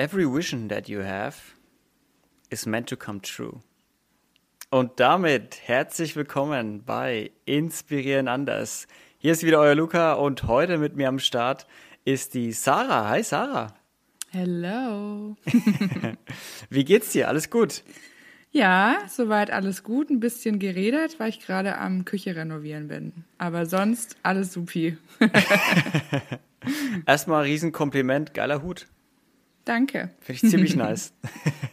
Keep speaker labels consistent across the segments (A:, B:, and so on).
A: Every vision that you have is meant to come true. Und damit herzlich willkommen bei Inspirieren anders. Hier ist wieder euer Luca und heute mit mir am Start ist die Sarah. Hi Sarah.
B: Hello.
A: Wie geht's dir? Alles gut?
B: Ja, soweit alles gut. Ein bisschen geredet, weil ich gerade am Küche renovieren bin. Aber sonst alles supi.
A: Erstmal ein Riesenkompliment, geiler Hut.
B: Danke.
A: Finde ich ziemlich nice.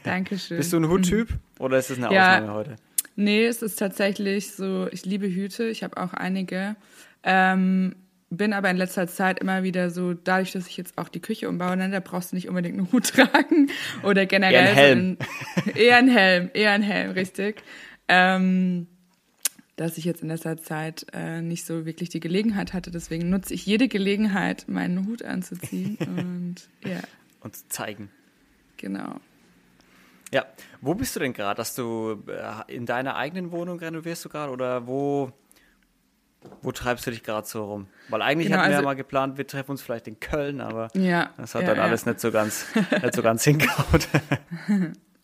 B: Dankeschön.
A: Bist du ein Huttyp oder ist das eine
B: Ja.
A: Ausnahme heute?
B: Nee, es ist tatsächlich so, ich liebe Hüte, ich habe auch einige. Ähm, bin aber in letzter Zeit immer wieder so, dadurch, dass ich jetzt auch die Küche umbaue, ne, da brauchst du nicht unbedingt einen Hut tragen oder generell.
A: Eher ein Helm.
B: So eher ein Helm, eher ein Helm, richtig. Ähm, dass ich jetzt in letzter Zeit äh, nicht so wirklich die Gelegenheit hatte. Deswegen nutze ich jede Gelegenheit, meinen Hut anzuziehen. Und ja,
A: Und zeigen.
B: genau.
A: Ja, wo bist du denn gerade? Dass du äh, in deiner eigenen Wohnung renovierst du gerade oder wo, wo treibst du dich gerade so rum? Weil eigentlich
B: Genau,
A: hatten wir ja
B: also-
A: mal geplant, wir treffen uns vielleicht in Köln, aber
B: Ja.
A: das hat
B: ja,
A: dann
B: ja.
A: alles nicht so ganz, nicht so ganz hingehauen.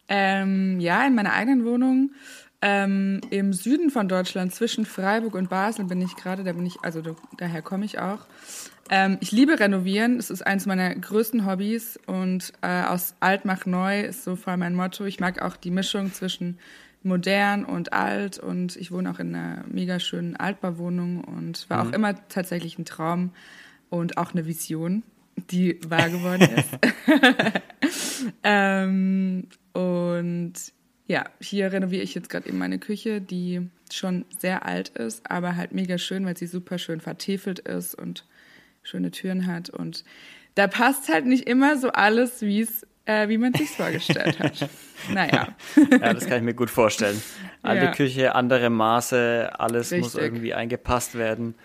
B: Ähm, ja, in meiner eigenen Wohnung. Ähm, Im Süden von Deutschland, zwischen Freiburg und Basel bin ich gerade, da bin ich, also da, daher komme ich auch. Ähm, ich liebe Renovieren, es ist eines meiner größten Hobbys und äh, aus alt macht neu ist so voll mein Motto. Ich mag auch die Mischung zwischen modern und alt und ich wohne auch in einer mega schönen Altbauwohnung und war auch immer tatsächlich ein Traum und auch eine Vision, die wahr geworden ist. Ähm, und ja, hier renoviere ich jetzt gerade eben meine Küche, die schon sehr alt ist, aber halt mega schön, weil sie super schön vertefelt ist und schöne Türen hat. Und da passt halt nicht immer so alles, wie es, äh, wie man sich vorgestellt hat. naja.
A: ja, das kann ich mir gut vorstellen. Alte
B: Ja.
A: Küche, andere Maße, alles muss
B: Richtig.
A: irgendwie eingepasst werden.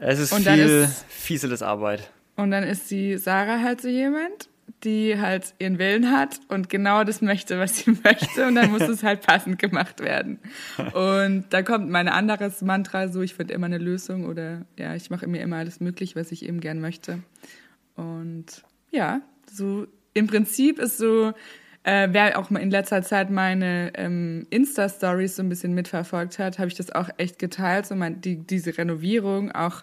A: Es ist
B: Und
A: viel
B: ist-
A: fieseles Arbeit.
B: Und dann ist die Sarah halt so jemand, die halt ihren Willen hat und genau das möchte, was sie möchte. Und dann muss es halt passend gemacht werden. Und da kommt mein anderes Mantra so, ich finde immer eine Lösung oder ja, ich mache mir immer alles möglich, was ich eben gern möchte. Und ja, so im Prinzip ist so, äh, wer auch mal in letzter Zeit meine ähm, Insta-Stories so ein bisschen mitverfolgt hat, habe ich das auch echt geteilt, so mein, die, diese Renovierung auch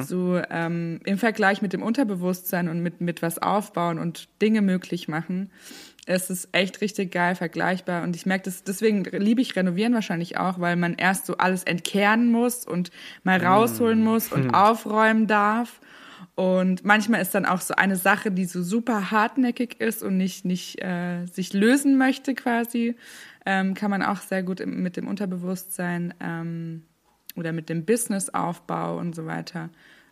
B: so ähm, im Vergleich mit dem Unterbewusstsein und mit, mit was aufbauen und Dinge möglich machen. Es ist echt richtig geil vergleichbar und ich merke das, deswegen liebe ich Renovieren wahrscheinlich auch, weil man erst so alles entkernen muss und mal rausholen muss und aufräumen darf. Und manchmal ist dann auch so eine Sache, die so super hartnäckig ist und nicht, nicht äh, sich lösen möchte quasi, ähm, kann man auch sehr gut im, mit dem Unterbewusstsein ähm, oder mit dem Businessaufbau und so weiter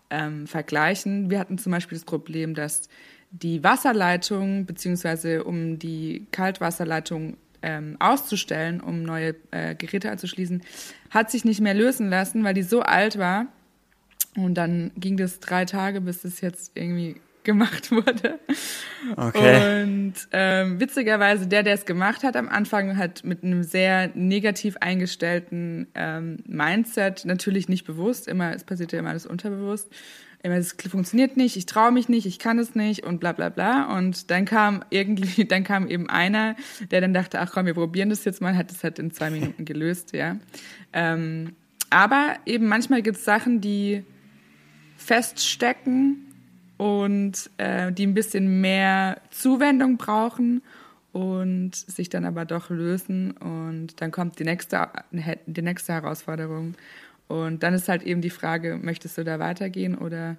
B: ähm, vergleichen. Wir hatten zum Beispiel das Problem, dass die Wasserleitung, beziehungsweise um die Kaltwasserleitung ähm, auszustellen, um neue äh, Geräte anzuschließen, hat sich nicht mehr lösen lassen, weil die so alt war. Und dann ging das drei Tage, bis es jetzt irgendwie gemacht wurde.
A: Okay.
B: Und ähm, witzigerweise, der, der es gemacht hat, am Anfang hat mit einem sehr negativ eingestellten ähm, Mindset, natürlich nicht bewusst, immer, es passiert ja immer alles unterbewusst, immer, es funktioniert nicht, ich traue mich nicht, ich kann es nicht und bla bla bla. Und dann kam irgendwie, dann kam eben einer, der dann dachte, ach komm, wir probieren das jetzt mal, hat das halt in zwei Minuten gelöst, ja. Ähm, aber eben manchmal gibt es Sachen, die feststecken und äh, die ein bisschen mehr Zuwendung brauchen und sich dann aber doch lösen und dann kommt die nächste, die nächste Herausforderung und dann ist halt eben die Frage, möchtest du da weitergehen oder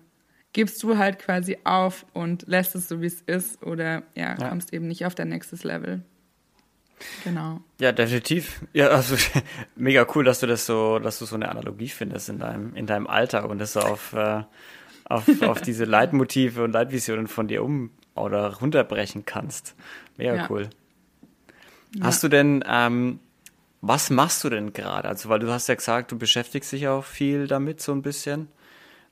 B: gibst du halt quasi auf und lässt es so, wie es ist oder ja,
A: Ja.
B: kommst eben nicht auf dein nächstes Level. Genau.
A: Ja, definitiv. Ja, also mega cool, dass du das so, dass du so eine Analogie findest in deinem, in deinem Alltag und das so auf, äh, auf, auf diese Leitmotive und Leitvisionen von dir um oder runterbrechen kannst. Mega
B: Ja.
A: cool. Hast du denn, ähm, was machst du denn gerade? Also, weil du hast ja gesagt, du beschäftigst dich auch viel damit, so ein bisschen.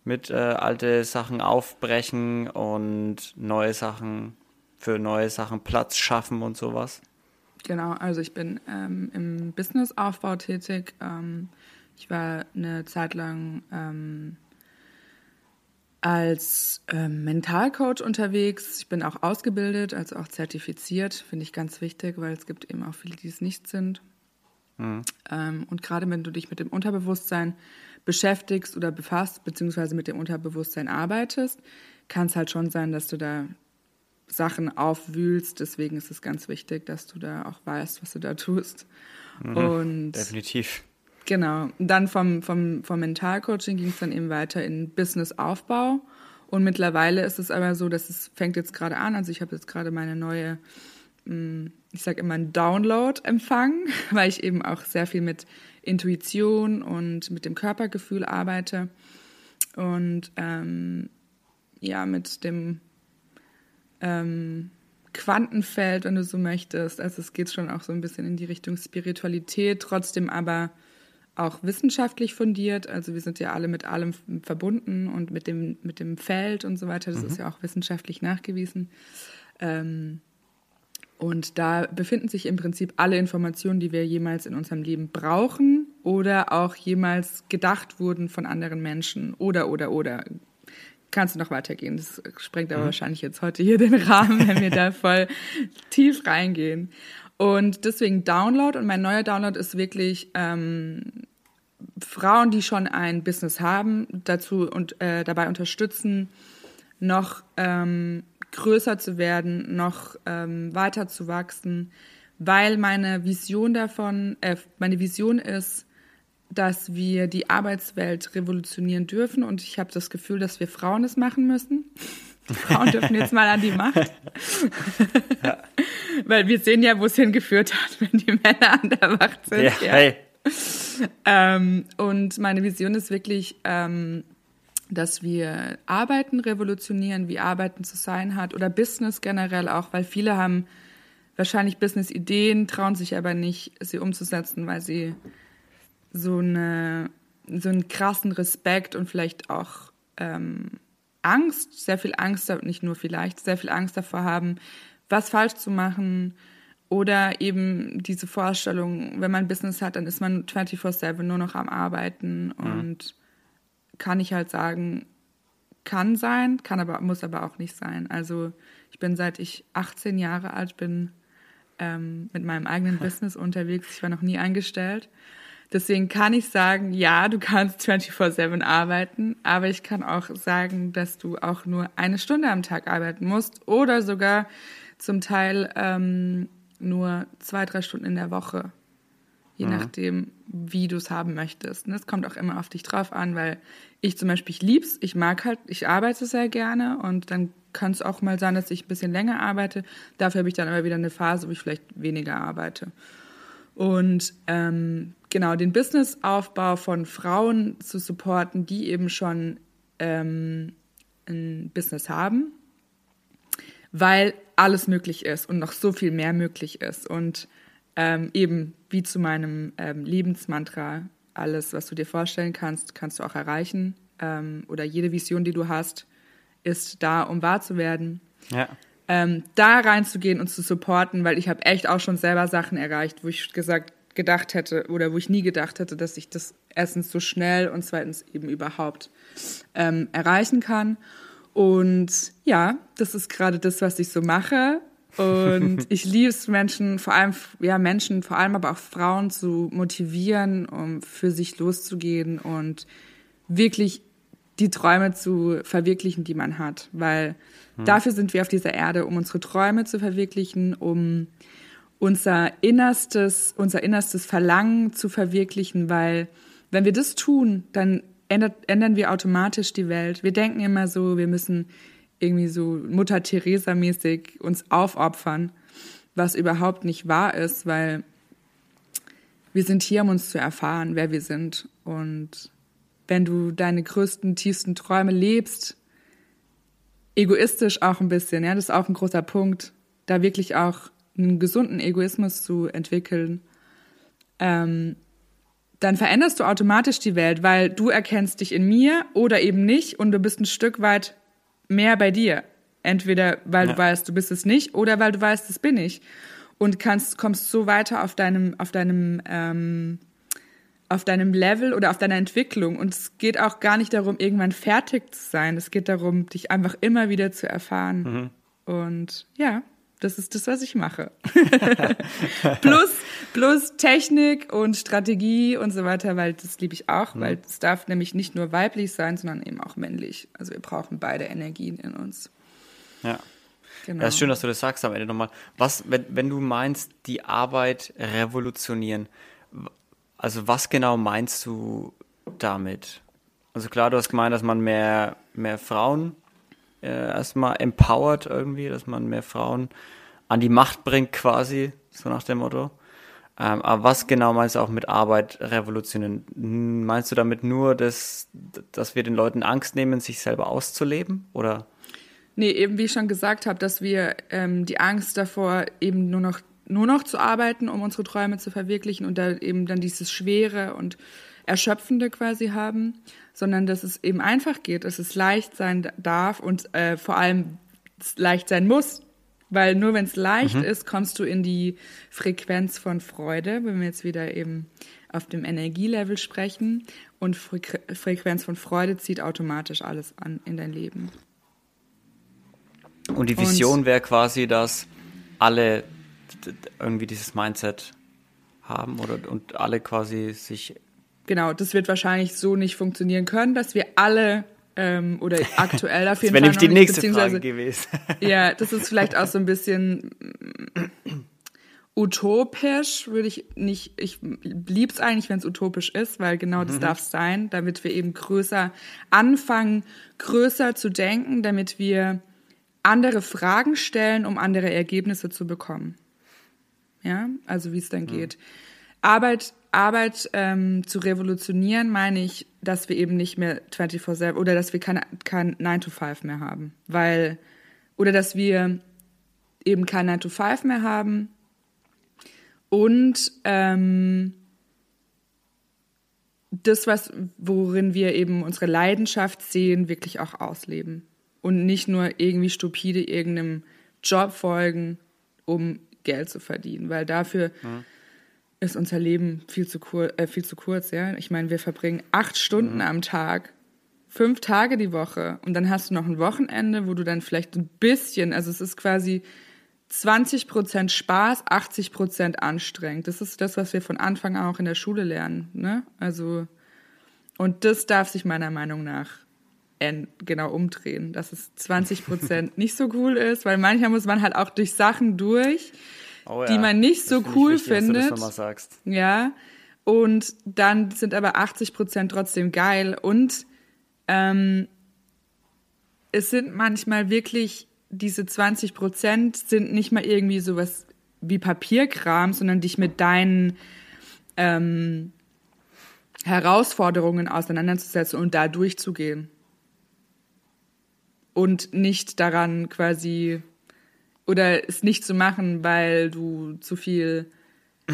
A: Mit äh, alte Sachen aufbrechen und neue Sachen, für neue Sachen Platz schaffen und sowas.
B: Genau, also ich bin ähm, im Businessaufbau tätig. Ähm, ich war eine Zeit lang ähm, als ähm, Mentalcoach unterwegs. Ich bin auch ausgebildet, also auch zertifiziert. Finde ich ganz wichtig, weil es gibt eben auch viele, die es nicht sind. Mhm. Ähm, und gerade wenn du dich mit dem Unterbewusstsein beschäftigst oder befasst, beziehungsweise mit dem Unterbewusstsein arbeitest, kann es halt schon sein, dass du da Sachen aufwühlst. Deswegen ist es ganz wichtig, dass du da auch weißt, was du da tust.
A: Mhm, und definitiv.
B: Genau. Und dann vom, vom, vom Mentalcoaching ging es dann eben weiter in Businessaufbau. Und mittlerweile ist es aber so, dass es fängt jetzt gerade an. Also ich habe jetzt gerade meine neue, mm, ich sage immer, einen Download empfangen, weil ich eben auch sehr viel mit Intuition und mit dem Körpergefühl arbeite. Und ähm, ja, mit dem ähm, Quantenfeld, wenn du so möchtest. Also es geht schon auch so ein bisschen in die Richtung Spiritualität, trotzdem aber auch wissenschaftlich fundiert. Also wir sind ja alle mit allem verbunden und mit dem, mit dem Feld und so weiter. Das mhm. ist ja auch wissenschaftlich nachgewiesen. Ähm, und da befinden sich im Prinzip alle Informationen, die wir jemals in unserem Leben brauchen oder auch jemals gedacht wurden von anderen Menschen oder, oder, oder kannst du noch weitergehen. Das sprengt aber mhm. wahrscheinlich jetzt heute hier den Rahmen, wenn wir da voll tief reingehen. Und deswegen Download und mein neuer Download ist wirklich ähm, Frauen, die schon ein Business haben, dazu und äh, dabei unterstützen, noch ähm, größer zu werden, noch ähm, weiter zu wachsen, weil meine Vision davon, äh, meine Vision ist, dass wir die Arbeitswelt revolutionieren dürfen und ich habe das Gefühl, dass wir Frauen es machen müssen. Die Frauen dürfen jetzt mal an die Macht. Ja. Weil wir sehen ja, wo es hingeführt hat, wenn die Männer an der Macht sind. Ja, ja. Hey. Ähm, und meine Vision ist wirklich, ähm, dass wir Arbeiten revolutionieren, wie Arbeiten zu sein hat oder Business generell auch, weil viele haben wahrscheinlich Business-Ideen, trauen sich aber nicht, sie umzusetzen, weil sie so, eine, so einen krassen Respekt und vielleicht auch ähm, Angst, sehr viel Angst, nicht nur vielleicht, sehr viel Angst davor haben, was falsch zu machen. Oder eben diese Vorstellung, wenn man Business hat, dann ist man 24-7 nur noch am Arbeiten. Mhm. Und kann ich halt sagen, kann sein, kann aber, muss aber auch nicht sein. Also ich bin seit ich 18 Jahre alt bin ähm, mit meinem eigenen Business unterwegs. Ich war noch nie eingestellt. Deswegen kann ich sagen, ja, du kannst 24-7 arbeiten, aber ich kann auch sagen, dass du auch nur eine Stunde am Tag arbeiten musst oder sogar zum Teil ähm, nur zwei, drei Stunden in der Woche. Je mhm. nachdem, wie du es haben möchtest. Und es kommt auch immer auf dich drauf an, weil ich zum Beispiel, ich lieb's, ich mag halt, ich arbeite sehr gerne und dann kann es auch mal sein, dass ich ein bisschen länger arbeite. Dafür habe ich dann aber wieder eine Phase, wo ich vielleicht weniger arbeite. Und ähm, genau, den Businessaufbau von Frauen zu supporten, die eben schon ähm, ein Business haben, weil alles möglich ist und noch so viel mehr möglich ist. Und ähm, eben wie zu meinem ähm, Lebensmantra, alles, was du dir vorstellen kannst, kannst du auch erreichen. Ähm, oder jede Vision, die du hast, ist da, um wahr zu werden. Ja ähm, da reinzugehen und zu supporten, weil ich habe echt auch schon selber Sachen erreicht, wo ich gesagt gedacht hätte oder wo ich nie gedacht hätte, dass ich das erstens so schnell und zweitens eben überhaupt ähm, erreichen kann. Und ja, das ist gerade das, was ich so mache. Und ich liebe es, Menschen, vor allem, ja, Menschen, vor allem aber auch Frauen zu motivieren, um für sich loszugehen und wirklich die Träume zu verwirklichen, die man hat. Weil hm. dafür sind wir auf dieser Erde, um unsere Träume zu verwirklichen, um unser innerstes, unser innerstes Verlangen zu verwirklichen, weil wenn wir das tun, dann ändert, ändern wir automatisch die Welt. Wir denken immer so, wir müssen irgendwie so Mutter Teresa mäßig uns aufopfern, was überhaupt nicht wahr ist, weil wir sind hier, um uns zu erfahren, wer wir sind und wenn du deine größten, tiefsten Träume lebst, egoistisch auch ein bisschen, ja, das ist auch ein großer Punkt, da wirklich auch einen gesunden Egoismus zu entwickeln, ähm, dann veränderst du automatisch die Welt, weil du erkennst dich in mir oder eben nicht und du bist ein Stück weit mehr bei dir. Entweder weil ja. du weißt, du bist es nicht oder weil du weißt, das bin ich. Und kannst, kommst so weiter auf deinem, auf deinem ähm, auf deinem Level oder auf deiner Entwicklung. Und es geht auch gar nicht darum, irgendwann fertig zu sein. Es geht darum, dich einfach immer wieder zu erfahren. Mhm. Und ja, das ist das, was ich mache. plus, plus Technik und Strategie und so weiter, weil das liebe ich auch, mhm. weil es darf nämlich nicht nur weiblich sein, sondern eben auch männlich. Also wir brauchen beide Energien in uns.
A: Ja. Genau. Ja, ist schön, dass du das sagst am Ende nochmal. Was, wenn, wenn du meinst, die Arbeit revolutionieren, also was genau meinst du damit? Also klar, du hast gemeint, dass man mehr, mehr Frauen äh, erstmal empowert irgendwie, dass man mehr Frauen an die Macht bringt quasi, so nach dem Motto. Ähm, aber was genau meinst du auch mit Arbeit revolutionieren? Meinst du damit nur, dass, dass wir den Leuten Angst nehmen, sich selber auszuleben? Oder?
B: Nee, eben wie ich schon gesagt habe, dass wir ähm, die Angst davor eben nur noch nur noch zu arbeiten, um unsere Träume zu verwirklichen und da eben dann dieses Schwere und Erschöpfende quasi haben, sondern dass es eben einfach geht, dass es leicht sein darf und äh, vor allem leicht sein muss. Weil nur wenn es leicht mhm. ist, kommst du in die Frequenz von Freude, wenn wir jetzt wieder eben auf dem Energielevel sprechen. Und Fre Frequenz von Freude zieht automatisch alles an in dein Leben.
A: Und die Vision wäre quasi, dass alle irgendwie dieses Mindset haben oder und alle quasi sich.
B: Genau, das wird wahrscheinlich so nicht funktionieren können, dass wir alle ähm, oder aktuell auf jeden
A: das
B: Fall.
A: Das wäre nämlich die nächste Frage gewesen.
B: ja, das ist vielleicht auch so ein bisschen utopisch, würde ich nicht, ich lieb's eigentlich, wenn es utopisch ist, weil genau das mhm. darf es sein, damit wir eben größer anfangen, größer zu denken, damit wir andere Fragen stellen, um andere Ergebnisse zu bekommen ja, also wie es dann mhm. geht. Arbeit, Arbeit ähm, zu revolutionieren, meine ich, dass wir eben nicht mehr 24-7 oder dass wir kein, kein 9-to-5 mehr haben. Weil, oder dass wir eben kein 9-to-5 mehr haben und ähm, das, was, worin wir eben unsere Leidenschaft sehen, wirklich auch ausleben. Und nicht nur irgendwie stupide irgendeinem Job folgen, um Geld zu verdienen, weil dafür mhm. ist unser Leben viel zu, kur äh, viel zu kurz. Ja? Ich meine, wir verbringen acht Stunden mhm. am Tag, fünf Tage die Woche und dann hast du noch ein Wochenende, wo du dann vielleicht ein bisschen, also es ist quasi 20 Prozent Spaß, 80 Prozent anstrengend. Das ist das, was wir von Anfang an auch in der Schule lernen. Ne? Also, und das darf sich meiner Meinung nach genau umdrehen, dass es 20 Prozent nicht so cool ist, weil manchmal muss man halt auch durch Sachen durch, oh ja, die man nicht so cool wichtig, findet. Ja. Und dann sind aber 80 Prozent trotzdem geil und ähm, es sind manchmal wirklich diese 20 Prozent sind nicht mal irgendwie sowas wie Papierkram, sondern dich mit deinen ähm, Herausforderungen auseinanderzusetzen und da durchzugehen und nicht daran quasi oder es nicht zu machen, weil du zu viel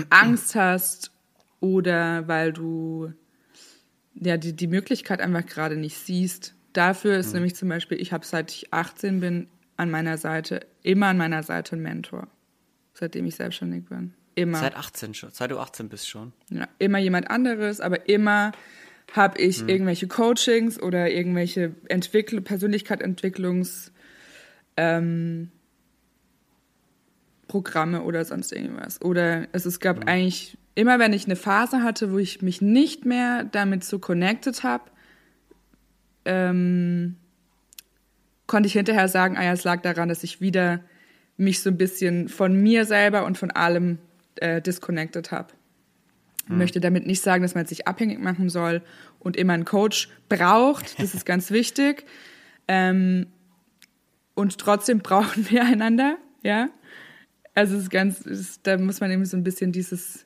B: Angst hast oder weil du ja die, die Möglichkeit einfach gerade nicht siehst. Dafür ist mhm. nämlich zum Beispiel, ich habe seit ich 18 bin an meiner Seite, immer an meiner Seite ein Mentor, seitdem ich selbstständig bin. Immer.
A: Seit 18 schon, seit du 18 bist schon.
B: Ja, immer jemand anderes, aber immer habe ich hm. irgendwelche Coachings oder irgendwelche Entwickl Persönlichkeitsentwicklungs ähm, Programme oder sonst irgendwas. Oder es, es gab hm. eigentlich immer, wenn ich eine Phase hatte, wo ich mich nicht mehr damit so connected habe, ähm, konnte ich hinterher sagen, ah ja, es lag daran, dass ich wieder mich so ein bisschen von mir selber und von allem äh, disconnected habe. Ich mhm. möchte damit nicht sagen, dass man sich abhängig machen soll und immer einen Coach braucht. Das ist ganz wichtig. Ähm, und trotzdem brauchen wir einander, ja. Also es ist ganz, es da muss man eben so ein bisschen dieses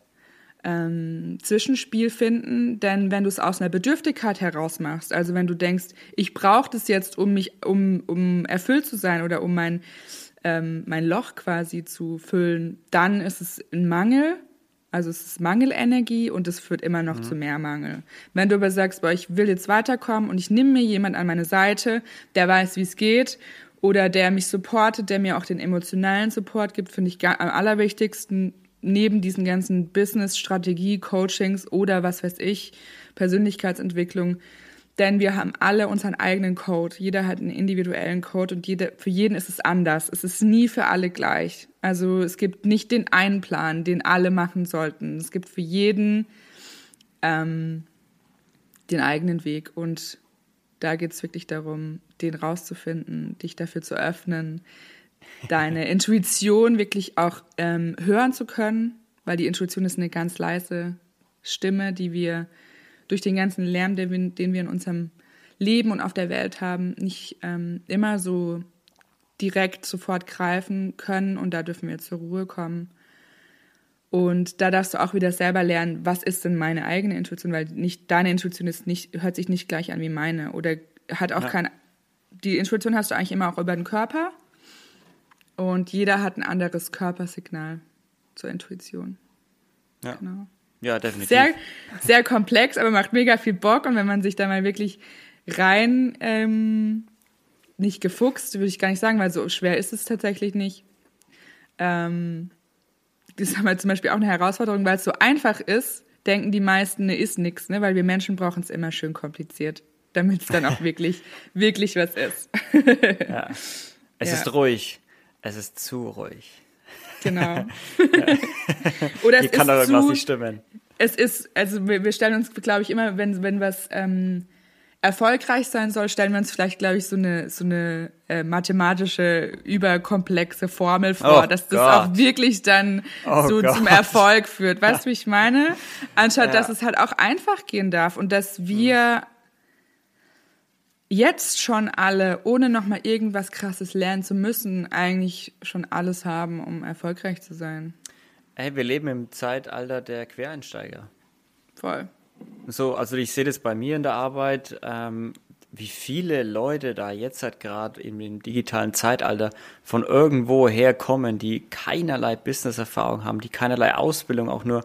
B: ähm, Zwischenspiel finden, denn wenn du es aus einer Bedürftigkeit heraus machst, also wenn du denkst, ich brauche das jetzt, um mich, um, um erfüllt zu sein oder um mein, ähm, mein Loch quasi zu füllen, dann ist es ein Mangel also es ist Mangelenergie und es führt immer noch mhm. zu mehr Mangel. Wenn du aber sagst, boah, ich will jetzt weiterkommen und ich nehme mir jemand an meine Seite, der weiß, wie es geht oder der mich supportet, der mir auch den emotionalen Support gibt, finde ich am allerwichtigsten neben diesen ganzen Business-Strategie, Coachings oder was weiß ich, Persönlichkeitsentwicklung, denn wir haben alle unseren eigenen Code. Jeder hat einen individuellen Code und jeder, für jeden ist es anders. Es ist nie für alle gleich. Also es gibt nicht den einen Plan, den alle machen sollten. Es gibt für jeden ähm, den eigenen Weg. Und da geht es wirklich darum, den rauszufinden, dich dafür zu öffnen, deine Intuition wirklich auch ähm, hören zu können, weil die Intuition ist eine ganz leise Stimme, die wir durch den ganzen Lärm, den wir, den wir in unserem Leben und auf der Welt haben, nicht ähm, immer so direkt sofort greifen können und da dürfen wir zur Ruhe kommen. Und da darfst du auch wieder selber lernen, was ist denn meine eigene Intuition, weil nicht deine Intuition ist nicht, hört sich nicht gleich an wie meine oder hat auch ja. kein, die Intuition hast du eigentlich immer auch über den Körper und jeder hat ein anderes Körpersignal zur Intuition.
A: Ja. Genau. Ja, definitiv.
B: Sehr, sehr komplex, aber macht mega viel Bock. Und wenn man sich da mal wirklich rein, ähm, nicht gefuchst, würde ich gar nicht sagen, weil so schwer ist es tatsächlich nicht. Ähm, das ist aber zum Beispiel auch eine Herausforderung, weil es so einfach ist, denken die meisten, ne, ist nix, ne, weil wir Menschen brauchen es immer schön kompliziert, damit es dann auch wirklich, wirklich was ist.
A: ja. Es ja. ist ruhig. Es ist zu ruhig.
B: Genau.
A: Oder es Hier kann doch irgendwas zu, nicht stimmen.
B: Es ist, also wir, wir stellen uns, glaube ich, immer, wenn, wenn was ähm, erfolgreich sein soll, stellen wir uns vielleicht, glaube ich, so eine, so eine äh, mathematische, überkomplexe Formel vor, oh dass das Gott. auch wirklich dann oh so Gott. zum Erfolg führt. Weißt du, wie ich meine? Anstatt, ja. dass es halt auch einfach gehen darf und dass wir jetzt schon alle, ohne nochmal irgendwas Krasses lernen zu müssen, eigentlich schon alles haben, um erfolgreich zu sein.
A: Ey, wir leben im Zeitalter der Quereinsteiger.
B: Voll.
A: So, also ich sehe das bei mir in der Arbeit, ähm, wie viele Leute da jetzt halt gerade im digitalen Zeitalter von irgendwo herkommen, die keinerlei Business-Erfahrung haben, die keinerlei Ausbildung auch nur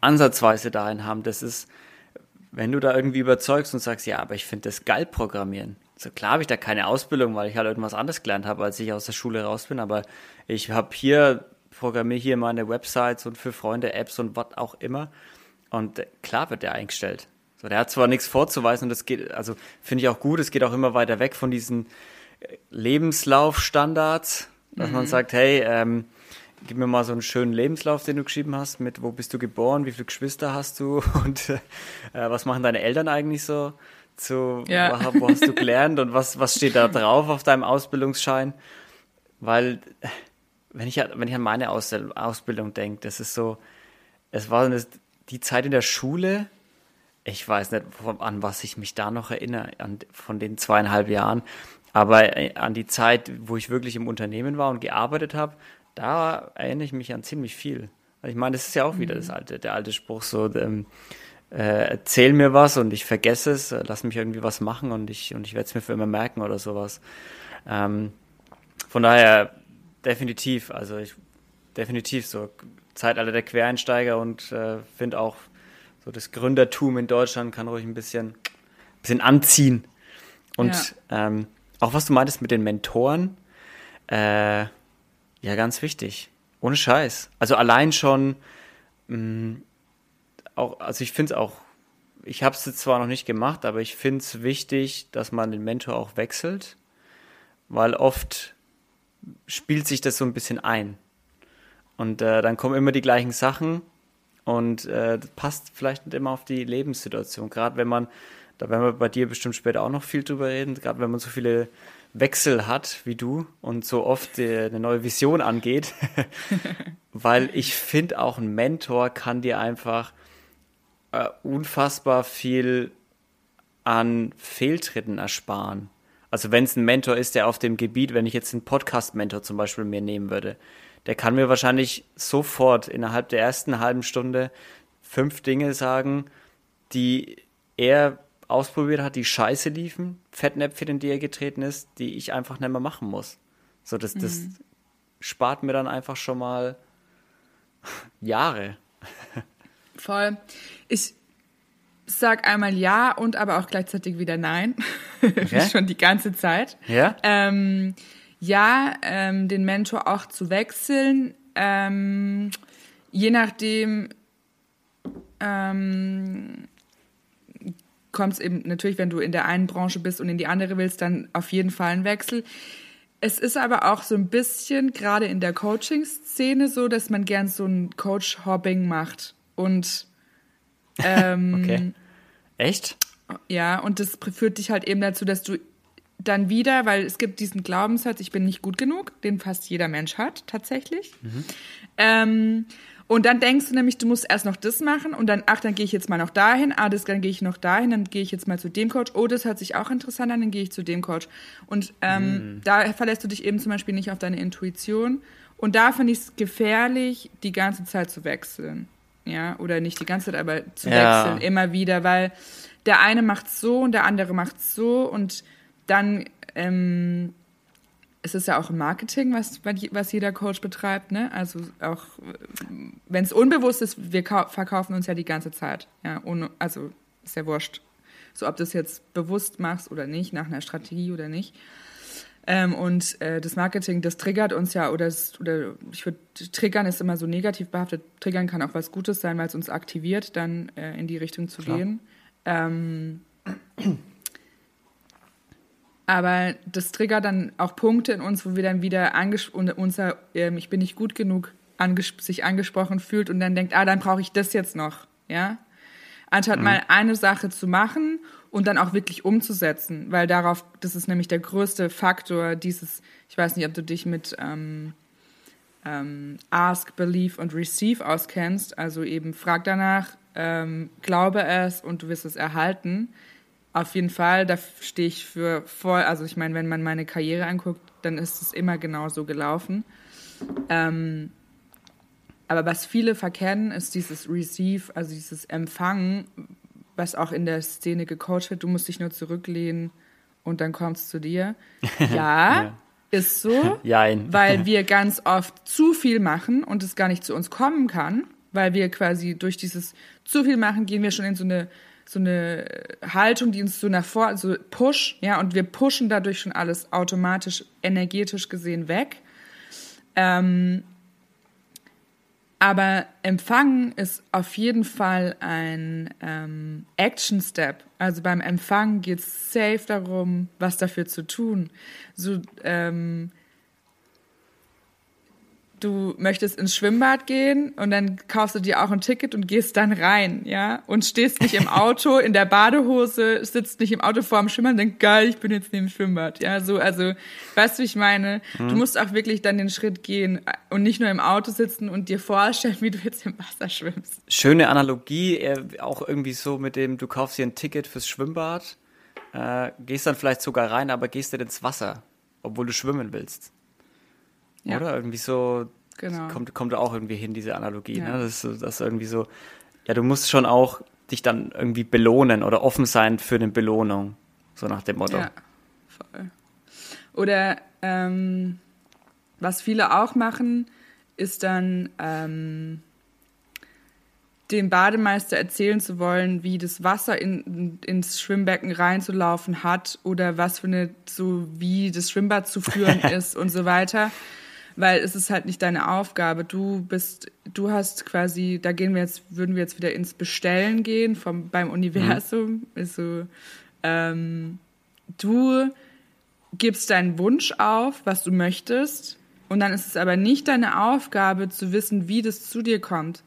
A: ansatzweise dahin haben. Das ist, wenn du da irgendwie überzeugst und sagst, ja, aber ich finde das geil programmieren. So klar habe ich da keine Ausbildung, weil ich halt irgendwas anderes gelernt habe, als ich aus der Schule raus bin, aber ich habe hier, programmiere hier meine Websites und für Freunde Apps und was auch immer. Und klar wird der eingestellt. So, der hat zwar nichts vorzuweisen und das geht, also finde ich auch gut, es geht auch immer weiter weg von diesen äh, Lebenslaufstandards, dass mhm. man sagt, hey, ähm, gib mir mal so einen schönen Lebenslauf, den du geschrieben hast, mit wo bist du geboren, wie viele Geschwister hast du und äh, was machen deine Eltern eigentlich so? Zu, ja. wo, wo hast du gelernt und was, was steht da drauf auf deinem Ausbildungsschein? Weil, wenn ich, wenn ich an meine Aus Ausbildung denke, das ist so, es war eine, die Zeit in der Schule, ich weiß nicht, an was ich mich da noch erinnere, an, von den zweieinhalb Jahren, aber äh, an die Zeit, wo ich wirklich im Unternehmen war und gearbeitet habe, da erinnere ich mich an ziemlich viel. Ich meine, das ist ja auch wieder das mhm. alte, der alte Spruch, so ähm, äh, erzähl mir was und ich vergesse es, äh, lass mich irgendwie was machen und ich, und ich werde es mir für immer merken oder sowas. Ähm, von daher definitiv, also ich definitiv so Zeitalter der Quereinsteiger und äh, finde auch so das Gründertum in Deutschland kann ruhig ein bisschen, bisschen anziehen. Und ja. ähm, auch was du meintest mit den Mentoren, äh, ja, ganz wichtig. Ohne Scheiß. Also allein schon, mh, mm, auch, also ich finde es auch, ich habe es zwar noch nicht gemacht, aber ich finde es wichtig, dass man den Mentor auch wechselt, weil oft spielt sich das so ein bisschen ein. Und äh, dann kommen immer die gleichen Sachen und äh, das passt vielleicht nicht immer auf die Lebenssituation. Gerade wenn man, da werden wir bei dir bestimmt später auch noch viel drüber reden, gerade wenn man so viele Wechsel hat wie du und so oft äh, eine neue Vision angeht, weil ich finde auch ein Mentor kann dir einfach äh, unfassbar viel an Fehltritten ersparen. Also wenn es ein Mentor ist, der auf dem Gebiet, wenn ich jetzt einen Podcast-Mentor zum Beispiel mir nehmen würde, der kann mir wahrscheinlich sofort innerhalb der ersten halben Stunde fünf Dinge sagen, die er ausprobiert hat, die scheiße liefen, Fettnäpfchen, in die er getreten ist, die ich einfach nicht mehr machen muss. So, das, das mhm. spart mir dann einfach schon mal Jahre.
B: Voll. Ich sag einmal ja und aber auch gleichzeitig wieder nein. Okay. schon die ganze Zeit.
A: Ja.
B: Ähm, ja, ähm, den Mentor auch zu wechseln. Ähm, je nachdem ähm, kommt es eben natürlich, wenn du in der einen Branche bist und in die andere willst, dann auf jeden Fall ein Wechsel. Es ist aber auch so ein bisschen, gerade in der Coaching-Szene, so, dass man gern so ein Coach-Hobbing macht. Und ähm,
A: okay. Echt?
B: Ja, und das führt dich halt eben dazu, dass du dann wieder, weil es gibt diesen Glaubenssatz, ich bin nicht gut genug, den fast jeder Mensch hat, tatsächlich. Mhm. Ähm, und dann denkst du nämlich, du musst erst noch das machen und dann, ach, dann gehe ich jetzt mal noch dahin, ah, das, dann gehe ich noch dahin, dann gehe ich jetzt mal zu dem Coach, oh, das hört sich auch interessant an, dann gehe ich zu dem Coach. Und ähm, mhm. da verlässt du dich eben zum Beispiel nicht auf deine Intuition. Und da finde ich es gefährlich, die ganze Zeit zu wechseln. Ja, oder nicht die ganze Zeit, aber zu ja. wechseln, immer wieder, weil der eine macht so und der andere macht so und dann ähm, es ist ja auch Marketing, was, was jeder Coach betreibt, ne? Also auch, wenn es unbewusst ist, wir verkaufen uns ja die ganze Zeit. Ja, ohne, also ist ja wurscht. So, ob du es jetzt bewusst machst oder nicht, nach einer Strategie oder nicht. Ähm, und äh, das Marketing, das triggert uns ja, oder, das, oder ich würde, triggern ist immer so negativ behaftet. Triggern kann auch was Gutes sein, weil es uns aktiviert, dann äh, in die Richtung zu Klar. gehen. Ähm, aber das triggert dann auch Punkte in uns, wo wir dann wieder unser ähm, Ich bin nicht gut genug anges sich angesprochen fühlt und dann denkt, ah, dann brauche ich das jetzt noch, ja. Anstatt mhm. mal eine Sache zu machen und dann auch wirklich umzusetzen, weil darauf, das ist nämlich der größte Faktor dieses, ich weiß nicht, ob du dich mit ähm, ähm, Ask, Believe und Receive auskennst, also eben frag danach, ähm, glaube es und du wirst es erhalten. Auf jeden Fall, da stehe ich für voll. Also ich meine, wenn man meine Karriere anguckt, dann ist es immer genau so gelaufen. Ähm, aber was viele verkennen, ist dieses Receive, also dieses Empfangen, was auch in der Szene gecoacht wird. Du musst dich nur zurücklehnen und dann kommt es zu dir. Ja, ja. ist so, Jein. weil wir ganz oft zu viel machen und es gar nicht zu uns kommen kann, weil wir quasi durch dieses zu viel machen gehen wir schon in so eine so eine Haltung, die uns so nach vor, so push, ja, und wir pushen dadurch schon alles automatisch, energetisch gesehen weg. Ähm, aber Empfangen ist auf jeden Fall ein ähm, Action Step. Also beim Empfangen geht es safe darum, was dafür zu tun. So, ähm, du möchtest ins Schwimmbad gehen und dann kaufst du dir auch ein Ticket und gehst dann rein, ja, und stehst nicht im Auto in der Badehose, sitzt nicht im Auto vor dem Schwimmbad und denkst, geil, ich bin jetzt neben dem Schwimmbad, ja, so, also, weißt du, wie ich meine? Mhm. Du musst auch wirklich dann den Schritt gehen und nicht nur im Auto sitzen und dir vorstellen, wie du jetzt im Wasser schwimmst.
A: Schöne Analogie, auch irgendwie so mit dem, du kaufst dir ein Ticket fürs Schwimmbad, äh, gehst dann vielleicht sogar rein, aber gehst dann ins Wasser, obwohl du schwimmen willst. Ja. Oder? Irgendwie so, genau. kommt, kommt auch irgendwie hin, diese Analogie. Ja. Ne? Das, das irgendwie so, ja, du musst schon auch dich dann irgendwie belohnen oder offen sein für eine Belohnung. So nach dem Motto. Ja, voll.
B: Oder ähm, was viele auch machen, ist dann ähm, dem Bademeister erzählen zu wollen, wie das Wasser in, ins Schwimmbecken reinzulaufen hat oder was für eine, so wie das Schwimmbad zu führen ist und so weiter weil es ist halt nicht deine Aufgabe. Du bist, du hast quasi, da gehen wir jetzt, würden wir jetzt wieder ins Bestellen gehen vom beim Universum. Mhm. Also ähm, du gibst deinen Wunsch auf, was du möchtest, und dann ist es aber nicht deine Aufgabe zu wissen, wie das zu dir kommt,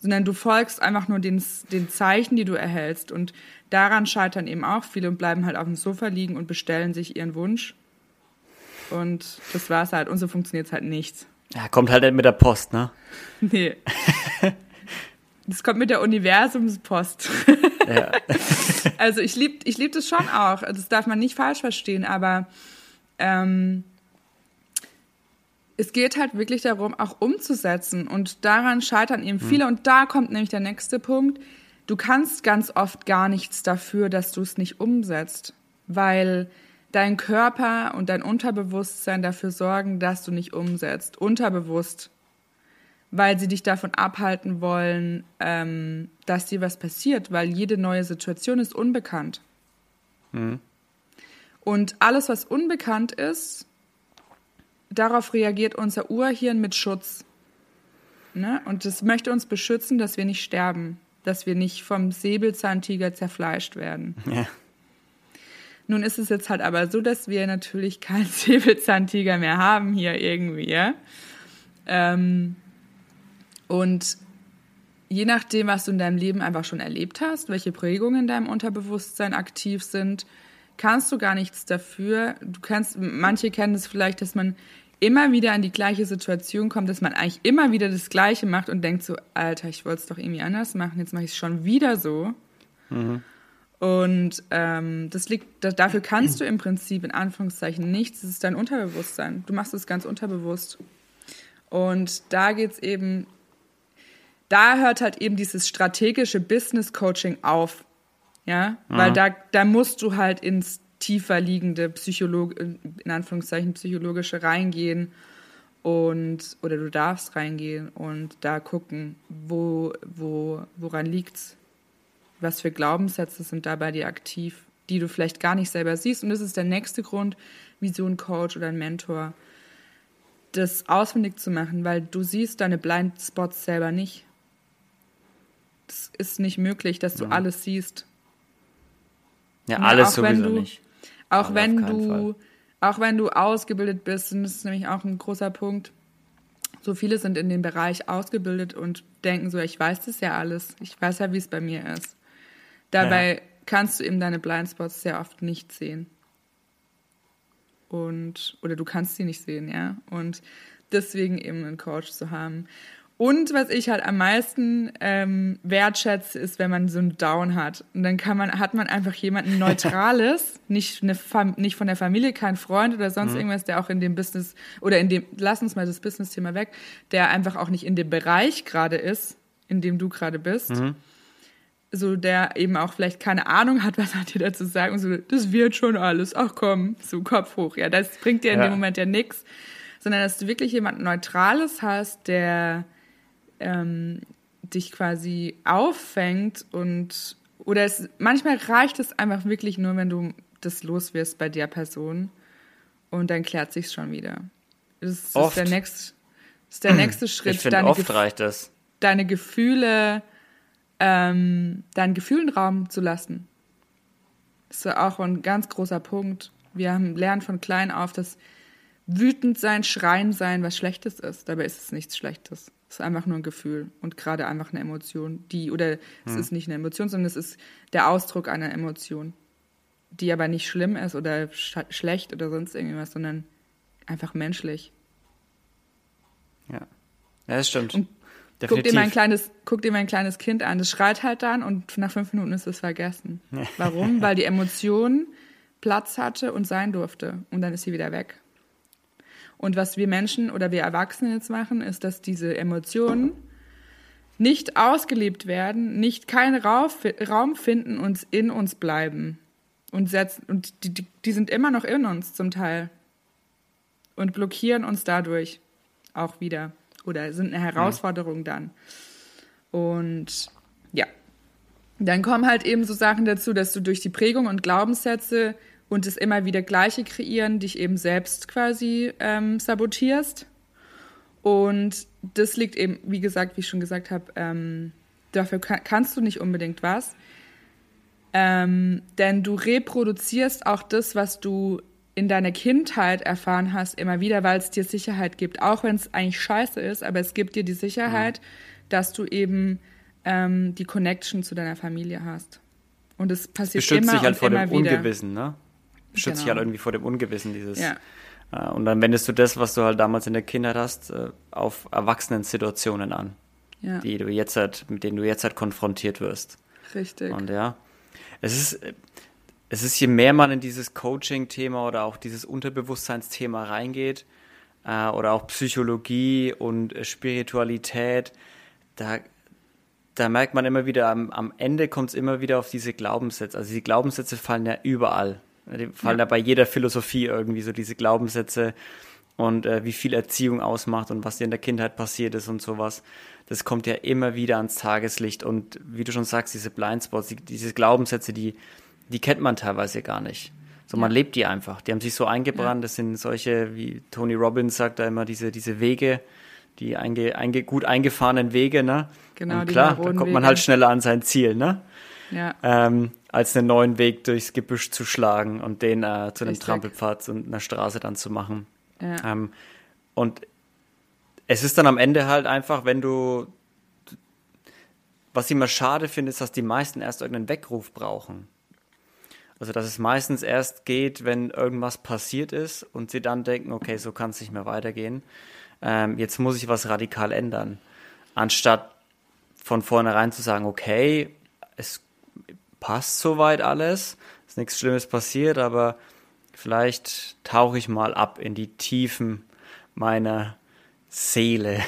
B: sondern du folgst einfach nur den, den Zeichen, die du erhältst. Und daran scheitern eben auch viele und bleiben halt auf dem Sofa liegen und bestellen sich ihren Wunsch und das war's halt. Und so funktioniert es halt nicht.
A: Ja, kommt halt nicht mit der Post, ne?
B: Nee. Das kommt mit der Universumspost. Ja. also ich liebe ich lieb das schon auch. Das darf man nicht falsch verstehen, aber ähm, es geht halt wirklich darum, auch umzusetzen. Und daran scheitern eben viele. Hm. Und da kommt nämlich der nächste Punkt. Du kannst ganz oft gar nichts dafür, dass du es nicht umsetzt. Weil dein Körper und dein Unterbewusstsein dafür sorgen, dass du nicht umsetzt. Unterbewusst. Weil sie dich davon abhalten wollen, ähm, dass dir was passiert, weil jede neue Situation ist unbekannt. Mhm. Und alles, was unbekannt ist, darauf reagiert unser Urhirn mit Schutz. Ne? Und das möchte uns beschützen, dass wir nicht sterben, dass wir nicht vom Säbelzahntiger zerfleischt werden. Ja. Nun ist es jetzt halt aber so, dass wir natürlich keinen Säbelzahntiger mehr haben hier irgendwie. Ähm, und je nachdem, was du in deinem Leben einfach schon erlebt hast, welche Prägungen in deinem Unterbewusstsein aktiv sind, kannst du gar nichts dafür. Du kannst, manche kennen es vielleicht, dass man immer wieder an die gleiche Situation kommt, dass man eigentlich immer wieder das Gleiche macht und denkt so, Alter, ich wollte es doch irgendwie anders machen, jetzt mache ich es schon wieder so. Mhm. Und ähm, das liegt, dafür kannst du im Prinzip in Anführungszeichen nichts. Das ist dein Unterbewusstsein. Du machst es ganz unterbewusst. Und da geht es eben, da hört halt eben dieses strategische Business Coaching auf. Ja, mhm. weil da, da musst du halt ins tiefer liegende Psycholog in Anführungszeichen psychologische reingehen und oder du darfst reingehen und da gucken, wo, wo, woran liegt's? Was für Glaubenssätze sind da bei dir aktiv, die du vielleicht gar nicht selber siehst? Und das ist der nächste Grund, wie so ein Coach oder ein Mentor das ausfindig zu machen, weil du siehst deine Blindspots selber nicht. Es ist nicht möglich, dass du mhm. alles siehst.
A: Ja, alles sowieso
B: du,
A: nicht.
B: Auch Aber wenn du, auch wenn du ausgebildet bist, und das ist nämlich auch ein großer Punkt, so viele sind in dem Bereich ausgebildet und denken so, ich weiß das ja alles, ich weiß ja, wie es bei mir ist. Dabei ja. kannst du eben deine Blindspots sehr oft nicht sehen. Und, oder du kannst sie nicht sehen, ja. Und deswegen eben einen Coach zu haben. Und was ich halt am meisten ähm, wertschätze, ist, wenn man so einen Down hat. Und dann kann man, hat man einfach jemanden Neutrales, nicht, eine Fam nicht von der Familie, kein Freund oder sonst mhm. irgendwas, der auch in dem Business, oder in dem, lass uns mal das Business-Thema weg, der einfach auch nicht in dem Bereich gerade ist, in dem du gerade bist. Mhm. So, der eben auch vielleicht keine Ahnung hat, was hat dir dazu sagen. So, das wird schon alles. Ach komm, so Kopf hoch. Ja, das bringt dir in ja. dem Moment ja nichts. Sondern, dass du wirklich jemanden Neutrales hast, der, ähm, dich quasi auffängt und oder es manchmal reicht es einfach wirklich nur, wenn du das los wirst bei der Person und dann klärt sich's schon wieder. Das
A: oft.
B: ist der nächste, ist der nächste Schritt.
A: Ich finde, oft reicht es.
B: Deine Gefühle, ähm, deinen Gefühlen Raum zu lassen. Das ist auch ein ganz großer Punkt. Wir haben lernen von klein auf, dass wütend sein, schreien sein was Schlechtes ist. Dabei ist es nichts Schlechtes. Es ist einfach nur ein Gefühl und gerade einfach eine Emotion, die, oder es hm. ist nicht eine Emotion, sondern es ist der Ausdruck einer Emotion, die aber nicht schlimm ist oder sch schlecht oder sonst irgendwas, sondern einfach menschlich.
A: Ja, ja das stimmt.
B: Und guck dir, mein kleines, guck dir mein kleines Kind an, das schreit halt dann und nach fünf Minuten ist es vergessen. Warum? Weil die Emotion Platz hatte und sein durfte und dann ist sie wieder weg. Und was wir Menschen oder wir Erwachsene jetzt machen, ist, dass diese Emotionen nicht ausgelebt werden, nicht keinen Raum finden und in uns bleiben. Und, setzen, und die, die sind immer noch in uns zum Teil. Und blockieren uns dadurch auch wieder. Oder sind eine Herausforderung dann. Und ja. Dann kommen halt eben so Sachen dazu, dass du durch die Prägung und Glaubenssätze und das immer wieder Gleiche kreieren, dich eben selbst quasi ähm, sabotierst. Und das liegt eben, wie gesagt, wie ich schon gesagt habe, ähm, dafür kann, kannst du nicht unbedingt was. Ähm, denn du reproduzierst auch das, was du in deiner Kindheit erfahren hast, immer wieder, weil es dir Sicherheit gibt. Auch wenn es eigentlich scheiße ist, aber es gibt dir die Sicherheit, mhm. dass du eben ähm, die Connection zu deiner Familie hast. Und es passiert
A: Beschützt
B: immer
A: dich halt vor
B: dem
A: wieder. Ungewissen, ne? schützt genau. dich halt irgendwie vor dem Ungewissen, dieses.
B: Ja.
A: Äh, und dann wendest du das, was du halt damals in der Kindheit hast, äh, auf Erwachsenen-Situationen an, ja. die du jetzt halt, mit denen du jetzt halt konfrontiert wirst.
B: Richtig.
A: Und ja, es ist, es ist, je mehr man in dieses Coaching-Thema oder auch dieses Unterbewusstseinsthema reingeht, äh, oder auch Psychologie und Spiritualität, da, da merkt man immer wieder, am, am Ende kommt es immer wieder auf diese Glaubenssätze. Also die Glaubenssätze fallen ja überall. Die fallen ja. da bei jeder Philosophie irgendwie so diese Glaubenssätze und äh, wie viel Erziehung ausmacht und was dir in der Kindheit passiert ist und sowas. Das kommt ja immer wieder ans Tageslicht und wie du schon sagst, diese Blindspots, die, diese Glaubenssätze, die, die kennt man teilweise gar nicht. So, man lebt die einfach. Die haben sich so eingebrannt. Das sind solche, wie Tony Robbins sagt da immer, diese, diese Wege, die einge, einge, gut eingefahrenen Wege, ne?
B: Genau,
A: und klar, da kommt man halt schneller an sein Ziel, ne?
B: Ja,
A: Ähm, als einen neuen Weg durchs Gebüsch zu schlagen und den äh, zu einem
B: Richtig.
A: Trampelpfad und einer Straße dann zu machen.
B: ja.
A: Ähm, und es ist dann am Ende halt einfach, wenn du, was ich immer schade finde, ist, dass die meisten erst irgendeinen Weckruf brauchen. Also, dass es meistens erst geht, wenn irgendwas passiert ist und sie dann denken, okay, so kann es nicht mehr weitergehen. Ähm, jetzt muss ich was radikal ändern. Anstatt von vornherein zu sagen, okay, es passt soweit alles, ist nichts Schlimmes passiert, aber vielleicht tauche ich mal ab in die Tiefen meiner Seele.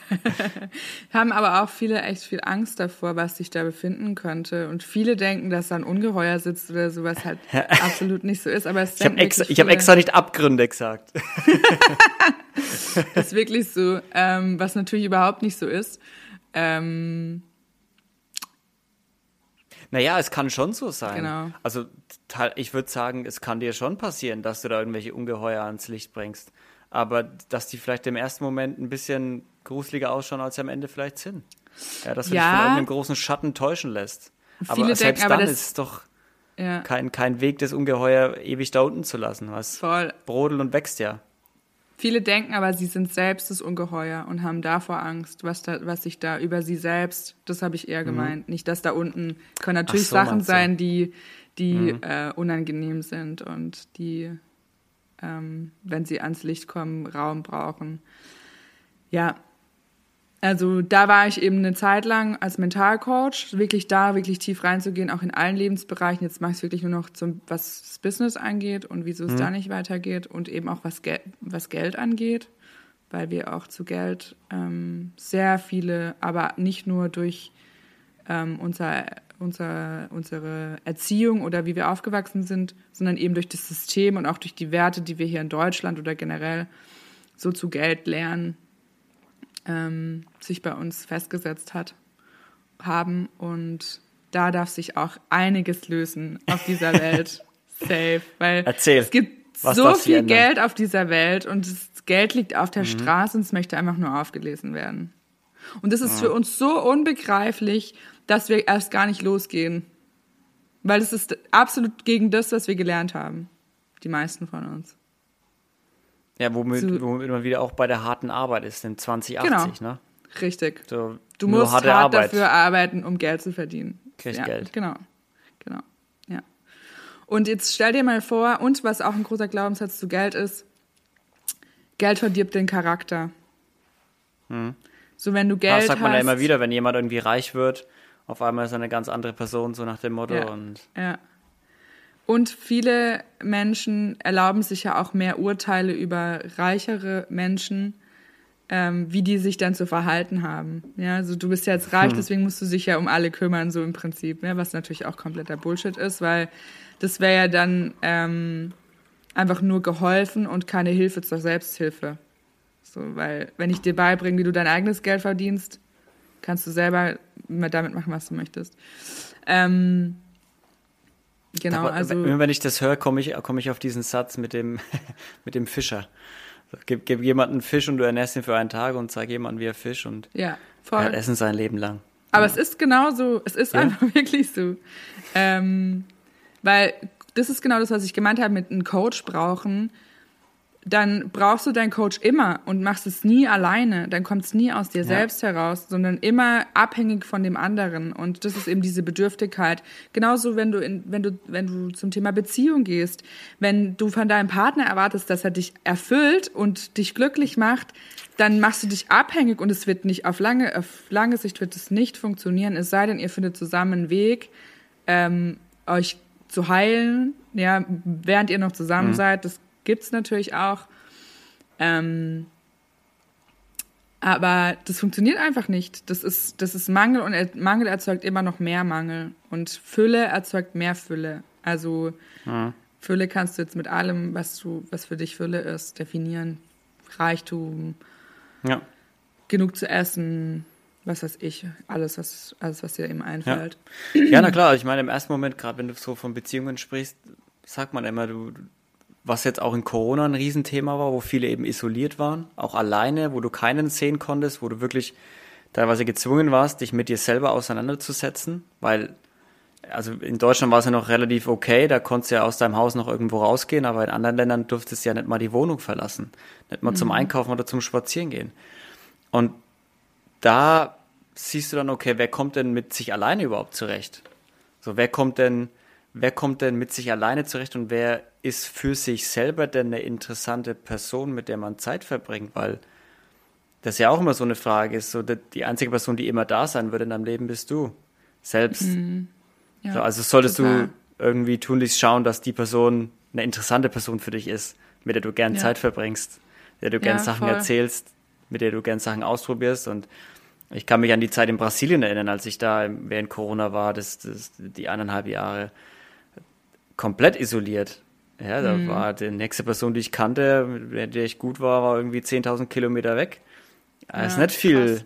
B: Haben aber auch viele echt viel Angst davor, was sich da befinden könnte. Und viele denken, dass da ein Ungeheuer sitzt oder sowas halt absolut nicht so ist. Aber es
A: Ich habe ich hab extra nicht Abgründe gesagt.
B: Das ist wirklich so, ähm, was natürlich überhaupt nicht so ist. Ähm,
A: Naja, es kann schon so sein.
B: Genau.
A: Also ich würde sagen, es kann dir schon passieren, dass du da irgendwelche Ungeheuer ans Licht bringst. Aber dass die vielleicht im ersten Moment ein bisschen gruseliger ausschauen, als sie am Ende vielleicht sind. Ja, dass du dich
B: Ja.
A: von irgendeinem großen Schatten täuschen lässt.
B: Viele
A: aber selbst
B: denken aber,
A: dann
B: das-
A: ist es doch
B: ja,
A: kein, kein Weg, das Ungeheuer ewig da unten zu lassen. Was
B: voll.
A: brodelt und wächst ja.
B: Viele denken aber, sie sind selbst das Ungeheuer und haben davor Angst, was, da, was sich da über sie selbst, das habe ich eher gemeint. Nicht, dass da unten können natürlich
A: so,
B: Sachen sein, die, die äh, unangenehm sind und die, ähm, wenn sie ans Licht kommen, Raum brauchen. Ja, also da war ich eben eine Zeit lang als Mentalcoach, wirklich da, wirklich tief reinzugehen, auch in allen Lebensbereichen. Jetzt mache ich es wirklich nur noch zum, was das Business angeht und wieso es da nicht weitergeht und eben auch was, Gel was Geld angeht, weil wir auch zu Geld ähm, sehr viele, aber nicht nur durch ähm, unser, unser, unsere Erziehung oder wie wir aufgewachsen sind, sondern eben durch das System und auch durch die Werte, die wir hier in Deutschland oder generell so zu Geld lernen, ähm, sich bei uns festgesetzt hat, haben. Und da darf sich auch einiges lösen auf dieser Welt. Safe. Weil
A: Erzähl.
B: es gibt so viel
A: ändern?
B: Geld auf dieser Welt und das Geld liegt auf der Straße und es möchte einfach nur aufgelesen werden. Und das ist für uns so unbegreiflich, dass wir erst gar nicht losgehen. Weil es ist absolut gegen das, was wir gelernt haben. Die meisten von uns.
A: Ja, womit,
B: So-
A: womit man wieder auch bei der harten Arbeit ist, in 2080, ne?
B: Richtig.
A: So,
B: Du musst hart
A: Arbeit.
B: dafür arbeiten, um Geld zu verdienen.
A: Kriegst
B: ja,
A: Geld.
B: Genau. Genau. Ja. Und jetzt stell dir mal vor, und was auch ein großer Glaubenssatz zu Geld ist, Geld verdirbt den Charakter. So, wenn du
A: Hm. Das
B: Geld
A: sagt man
B: hast.
A: ja immer wieder, wenn jemand irgendwie reich wird, auf einmal ist er eine ganz andere Person, so nach dem Motto.
B: Ja.
A: Und
B: Ja. Und viele Menschen erlauben sich ja auch mehr Urteile über reichere Menschen, ähm, wie die sich dann zu verhalten haben. Ja, also du bist ja jetzt reich, deswegen musst du dich ja um alle kümmern, so im Prinzip, ne? was natürlich auch kompletter Bullshit ist, weil das wäre ja dann ähm, einfach nur geholfen und keine Hilfe zur Selbsthilfe. So, weil wenn ich dir beibringe, wie du dein eigenes Geld verdienst, kannst du selber damit machen, was du möchtest. Ähm, genau, also
A: wenn ich das höre, komme ich, komme ich auf diesen Satz mit dem, mit dem Fischer. So, Gib, gib jemandem einen Fisch und du ernährst ihn für einen Tag und zeig jemandem, wie er Fisch und
B: ja,
A: er
B: voll.
A: hat Essen sein Leben lang.
B: Aber es ist genau so, es ist
A: Ja.
B: einfach wirklich so. Ähm, weil das ist genau das, was ich gemeint habe mit einem Coach brauchen. Dann brauchst du deinen Coach immer und machst es nie alleine. Dann kommt es nie aus dir selbst heraus, sondern immer abhängig von dem anderen. Und das ist eben diese Bedürftigkeit. Genauso, wenn du, in, wenn du, wenn du zum Thema Beziehung gehst, wenn du von deinem Partner erwartest, dass er dich erfüllt und dich glücklich macht, dann machst du dich abhängig und es wird nicht auf lange, auf lange Sicht wird es nicht funktionieren, es sei denn, ihr findet zusammen einen Weg, ähm, euch zu heilen, ja, während ihr noch zusammen seid. Das gibt's natürlich auch. Ähm, aber das funktioniert einfach nicht. Das ist, das ist Mangel und er- Mangel erzeugt immer noch mehr Mangel. Und Fülle erzeugt mehr Fülle. Also Fülle kannst du jetzt mit allem, was du, was für dich Fülle ist, definieren. Reichtum,
A: Ja.
B: genug zu essen, was weiß ich, alles, was, alles, was dir eben einfällt.
A: Ja, na klar, ich meine, im ersten Moment, gerade wenn du so von Beziehungen sprichst, sagt man immer, du, was jetzt auch in Corona ein Riesenthema war, wo viele eben isoliert waren, auch alleine, wo du keinen sehen konntest, wo du wirklich teilweise gezwungen warst, dich mit dir selber auseinanderzusetzen, weil also in Deutschland war es ja noch relativ okay, da konntest du ja aus deinem Haus noch irgendwo rausgehen, aber in anderen Ländern durftest du ja nicht mal die Wohnung verlassen, nicht mal mhm. zum Einkaufen oder zum Spazieren gehen. Und da siehst du dann, okay, wer kommt denn mit sich alleine überhaupt zurecht? So, wer kommt denn, wer kommt denn mit sich alleine zurecht und wer ist für sich selber denn eine interessante Person, mit der man Zeit verbringt? Weil das ja auch immer so eine Frage ist, so die einzige Person, die immer da sein würde in deinem Leben, bist du selbst. Mhm. Ja, so, also solltest total. du irgendwie tunlichst schauen, dass die Person eine interessante Person für dich ist, mit der du gern ja. Zeit verbringst, mit der du gern ja, Sachen voll. erzählst, mit der du gern Sachen ausprobierst. Und ich kann mich an die Zeit in Brasilien erinnern, als ich da während Corona war, das, das die eineinhalb Jahre komplett isoliert. Ja, da mhm. war die nächste Person, die ich kannte, mit der ich gut war, war irgendwie 10.000 Kilometer weg. Da ja, ist nicht viel krass.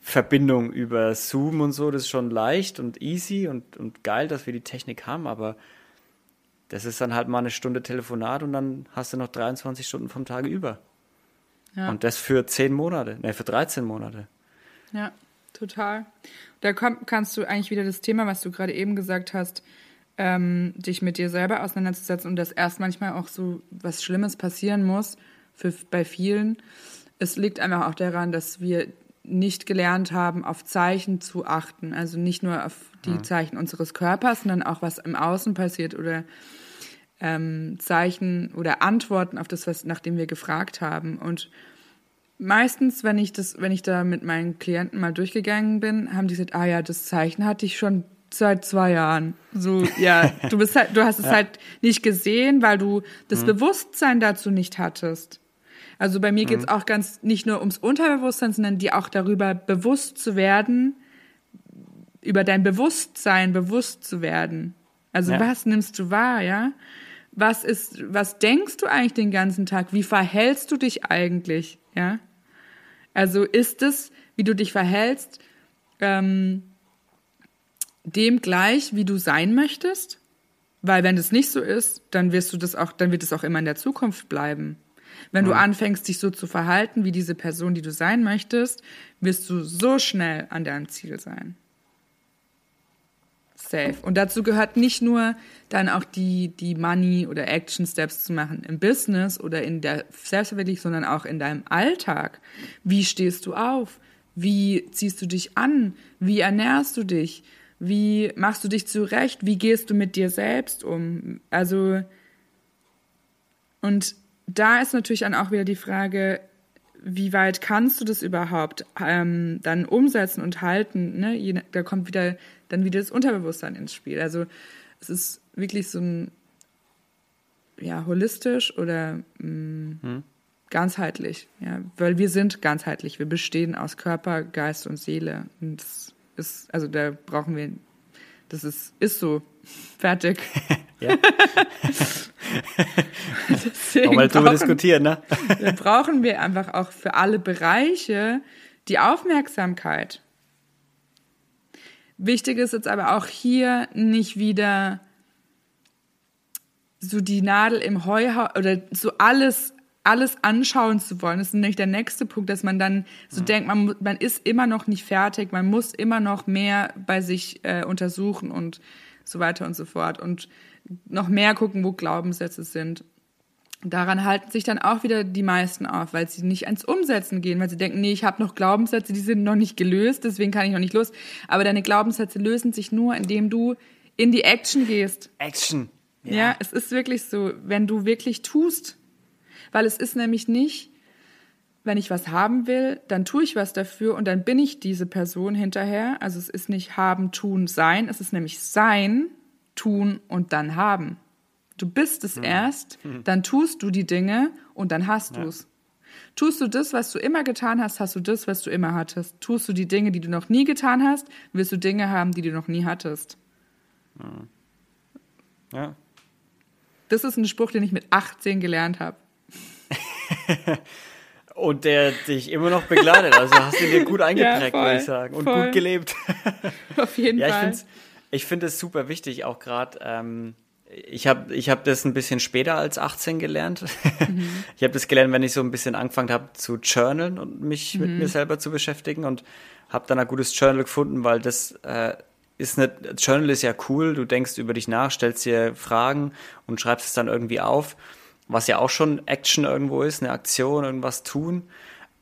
A: Verbindung über Zoom und so, das ist schon leicht und easy und, und geil, dass wir die Technik haben, aber das ist dann halt mal eine Stunde Telefonat und dann hast du noch 23 Stunden vom Tage über. Ja. Und das für 10 Monate, ne, für 13 Monate.
B: Ja, total. Da kommt, kannst du eigentlich wieder das Thema, was du gerade eben gesagt hast, ähm, dich mit dir selber auseinanderzusetzen und dass erst manchmal auch so was Schlimmes passieren muss für, bei vielen. Es liegt einfach auch daran, dass wir nicht gelernt haben, auf Zeichen zu achten. Also nicht nur auf die ja. Zeichen unseres Körpers, sondern auch was im Außen passiert oder ähm, Zeichen oder Antworten auf das, was nachdem wir gefragt haben. Und meistens, wenn ich das, wenn ich da mit meinen Klienten mal durchgegangen bin, haben die gesagt, ah ja, das Zeichen hatte ich schon seit zwei Jahren. So, ja, du bist halt, du hast es ja. halt nicht gesehen, weil du das mhm. Bewusstsein dazu nicht hattest. Also bei mir mhm. geht es auch ganz nicht nur ums Unterbewusstsein, sondern dir auch darüber bewusst zu werden, über dein Bewusstsein bewusst zu werden. Also ja. was nimmst du wahr, ja? Was ist, was denkst du eigentlich den ganzen Tag? Wie verhältst du dich eigentlich, ja? Also ist es, wie du dich verhältst, ähm, dem gleich, wie du sein möchtest? Weil wenn das nicht so ist, dann wirst du das auch, dann wird es auch immer in der Zukunft bleiben. Wenn du anfängst, dich so zu verhalten wie diese Person, die du sein möchtest, wirst du so schnell an deinem Ziel sein. Safe. Und dazu gehört nicht nur dann auch die, die Money oder Action Steps zu machen im Business oder in der Selbstverwirklichung, sondern auch in deinem Alltag. Wie stehst du auf? Wie ziehst du dich an? Wie ernährst du dich? Wie machst du dich zurecht? Wie gehst du mit dir selbst um? Also, und da ist natürlich dann auch wieder die Frage, wie weit kannst du das überhaupt ähm, dann umsetzen und halten? Ne? Da kommt wieder dann wieder das Unterbewusstsein ins Spiel. Also es ist wirklich so ein ja holistisch oder mh, mm, hm. ganzheitlich, ja, weil wir sind ganzheitlich. Wir bestehen aus Körper, Geist und Seele. Und das ist also da brauchen wir das ist, ist so. Fertig. ja.
A: Mal drüber diskutieren, ne?
B: brauchen wir einfach auch für alle Bereiche die Aufmerksamkeit. Wichtig ist jetzt aber auch hier nicht wieder so die Nadel im Heuhaus oder so alles alles anschauen zu wollen. Das ist nämlich der nächste Punkt, dass man dann so mhm. denkt, man, man ist immer noch nicht fertig, man muss immer noch mehr bei sich äh, untersuchen und so weiter und so fort und noch mehr gucken, wo Glaubenssätze sind. Daran halten sich dann auch wieder die meisten auf, weil sie nicht ans Umsetzen gehen, weil sie denken, nee, ich habe noch Glaubenssätze, die sind noch nicht gelöst, deswegen kann ich noch nicht los. Aber deine Glaubenssätze lösen sich nur, indem du in die Action gehst.
A: Action.
B: Ja, ja es ist wirklich so, wenn du wirklich tust, weil es ist nämlich nicht, wenn ich was haben will, dann tue ich was dafür und dann bin ich diese Person hinterher. Also es ist nicht haben, tun, sein. Es ist nämlich sein, tun und dann haben. Du bist es mhm. erst, hm. dann tust du die Dinge und dann hast ja. du es. Tust du das, was du immer getan hast, hast du das, was du immer hattest. Tust du die Dinge, die du noch nie getan hast, wirst du Dinge haben, die du noch nie hattest.
A: Hm. Ja.
B: Das ist ein Spruch, den ich mit 18 gelernt habe.
A: Und der dich immer noch begleitet. Also hast du dir gut eingeprägt, ja, würde ich sagen. Und voll. gut gelebt.
B: Auf jeden
A: ja,
B: Fall.
A: Ich finde es super wichtig, auch gerade, ähm, ich habe ich hab das ein bisschen später als 18 gelernt. Mhm. Ich habe das gelernt, wenn ich so ein bisschen angefangen habe zu journalen und mich mhm. mit mir selber zu beschäftigen und habe dann ein gutes Journal gefunden, weil das äh, ist eine, Journal ist ja cool, du denkst über dich nach, stellst dir Fragen und schreibst es dann irgendwie auf, was ja auch schon Action irgendwo ist, eine Aktion, irgendwas tun.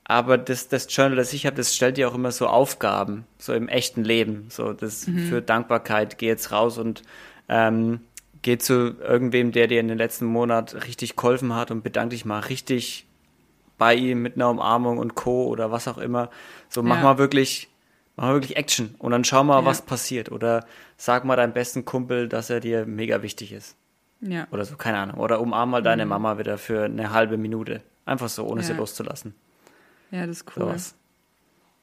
A: Aber das, das Journal, das ich habe, das stellt dir auch immer so Aufgaben, so im echten Leben, so das mhm. für Dankbarkeit, geh jetzt raus und ähm, geh zu irgendwem, der dir in den letzten Monat richtig geholfen hat und bedank dich mal richtig bei ihm mit einer Umarmung und Co. oder was auch immer. So mach ja. mal wirklich mach mal wirklich Action und dann schau mal, ja. was passiert. Oder sag mal deinem besten Kumpel, dass er dir mega wichtig ist. Ja. Oder so, keine Ahnung. Oder umarm mal deine mhm. Mama wieder für eine halbe Minute. Einfach so, ohne ja. sie loszulassen.
B: Ja, das ist cool. Sowas.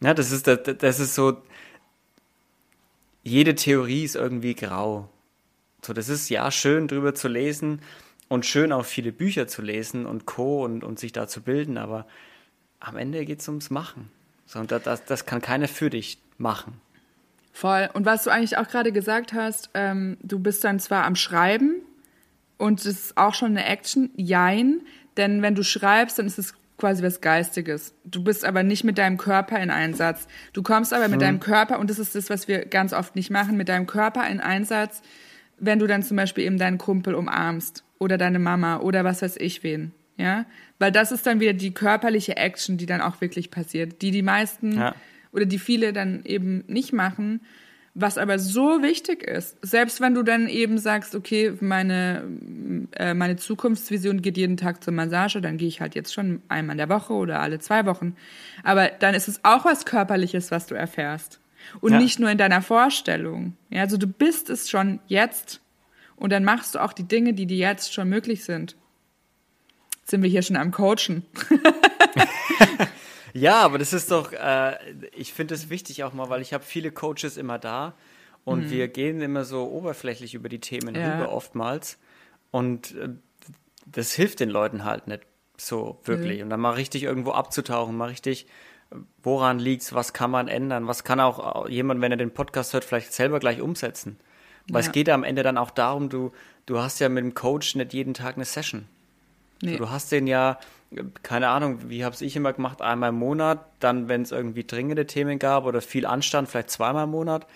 A: Ja, das ist, das, das ist so, jede Theorie ist irgendwie grau. So, das ist ja schön drüber zu lesen und schön auch viele Bücher zu lesen und Co. und, und sich da zu bilden, aber am Ende geht es ums Machen. So, und das, das kann keiner für dich machen.
B: Voll. Und was du eigentlich auch gerade gesagt hast, ähm, du bist dann zwar am Schreiben und es ist auch schon eine Action, jein, denn wenn du schreibst, dann ist es quasi was Geistiges. Du bist aber nicht mit deinem Körper in Einsatz. Du kommst aber mit hm. deinem Körper, und das ist das, was wir ganz oft nicht machen, mit deinem Körper in Einsatz, wenn du dann zum Beispiel eben deinen Kumpel umarmst oder deine Mama oder was weiß ich wen. Ja, weil das ist dann wieder die körperliche Action, die dann auch wirklich passiert, die die meisten ja oder die viele dann eben nicht machen, was aber so wichtig ist. Selbst wenn du dann eben sagst, okay, meine, äh, meine Zukunftsvision geht jeden Tag zur Massage, dann gehe ich halt jetzt schon einmal in der Woche oder alle zwei Wochen. Aber dann ist es auch was Körperliches, was du erfährst. Und ja. nicht nur in deiner Vorstellung. Ja, also du bist es schon jetzt. Und dann machst du auch die Dinge, die dir jetzt schon möglich sind. Jetzt sind wir hier schon am Coachen.
A: Ja, aber das ist doch, äh, ich finde es wichtig auch mal, weil ich habe viele Coaches immer da und mhm. wir gehen immer so oberflächlich über die Themen ja. rüber oftmals und äh, das hilft den Leuten halt nicht so wirklich. Mhm. Und dann mal richtig irgendwo abzutauchen, mal richtig, woran liegt's, was kann man ändern, was kann auch jemand, wenn er den Podcast hört, vielleicht selber gleich umsetzen. Weil ja. es geht am Ende dann auch darum, du, du hast ja mit dem Coach nicht jeden Tag eine Session. Nee. So, du hast den ja, keine Ahnung, wie habe ich immer gemacht, einmal im Monat, dann, wenn es irgendwie dringende Themen gab oder viel Anstand, vielleicht zweimal im Monat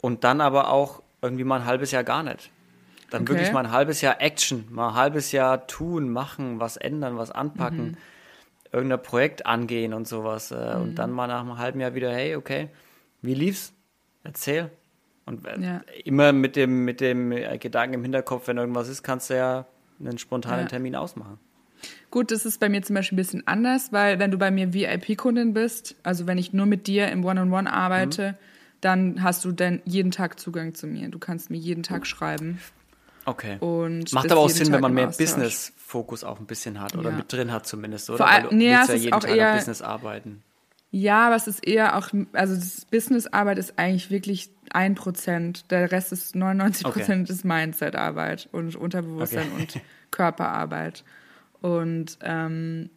A: und dann aber auch irgendwie mal ein halbes Jahr gar nicht. Dann okay. wirklich mal ein halbes Jahr Action, mal ein halbes Jahr tun, machen, was ändern, was anpacken, mhm. irgendein Projekt angehen und sowas. Äh, mhm. Und dann mal nach einem halben Jahr wieder, hey, okay, wie lief's? Erzähl. Und äh, ja. immer mit dem, mit dem Gedanken im Hinterkopf, wenn irgendwas ist, kannst du ja einen spontanen ja. Termin ausmachen.
B: Gut, das ist bei mir zum Beispiel ein bisschen anders, weil wenn du bei mir VIP-Kundin bist, also wenn ich nur mit dir im One-on-One -on -One arbeite, mhm. dann hast du dann jeden Tag Zugang zu mir. Du kannst mir jeden Tag schreiben.
A: Okay. Und Macht aber auch Sinn, Tag wenn man mehr Business-Fokus auch ein bisschen hat oder ja. mit drin hat zumindest, oder? Vor allem,
B: nee,
A: ja
B: jeden Tag eher, Business arbeiten. Ja, aber es ist eher auch, also das Business-Arbeit ist eigentlich wirklich ein Prozent. Der Rest ist 99 Prozent okay. ist Mindset-Arbeit und Unterbewusstsein okay. und Körperarbeit. Und ähm,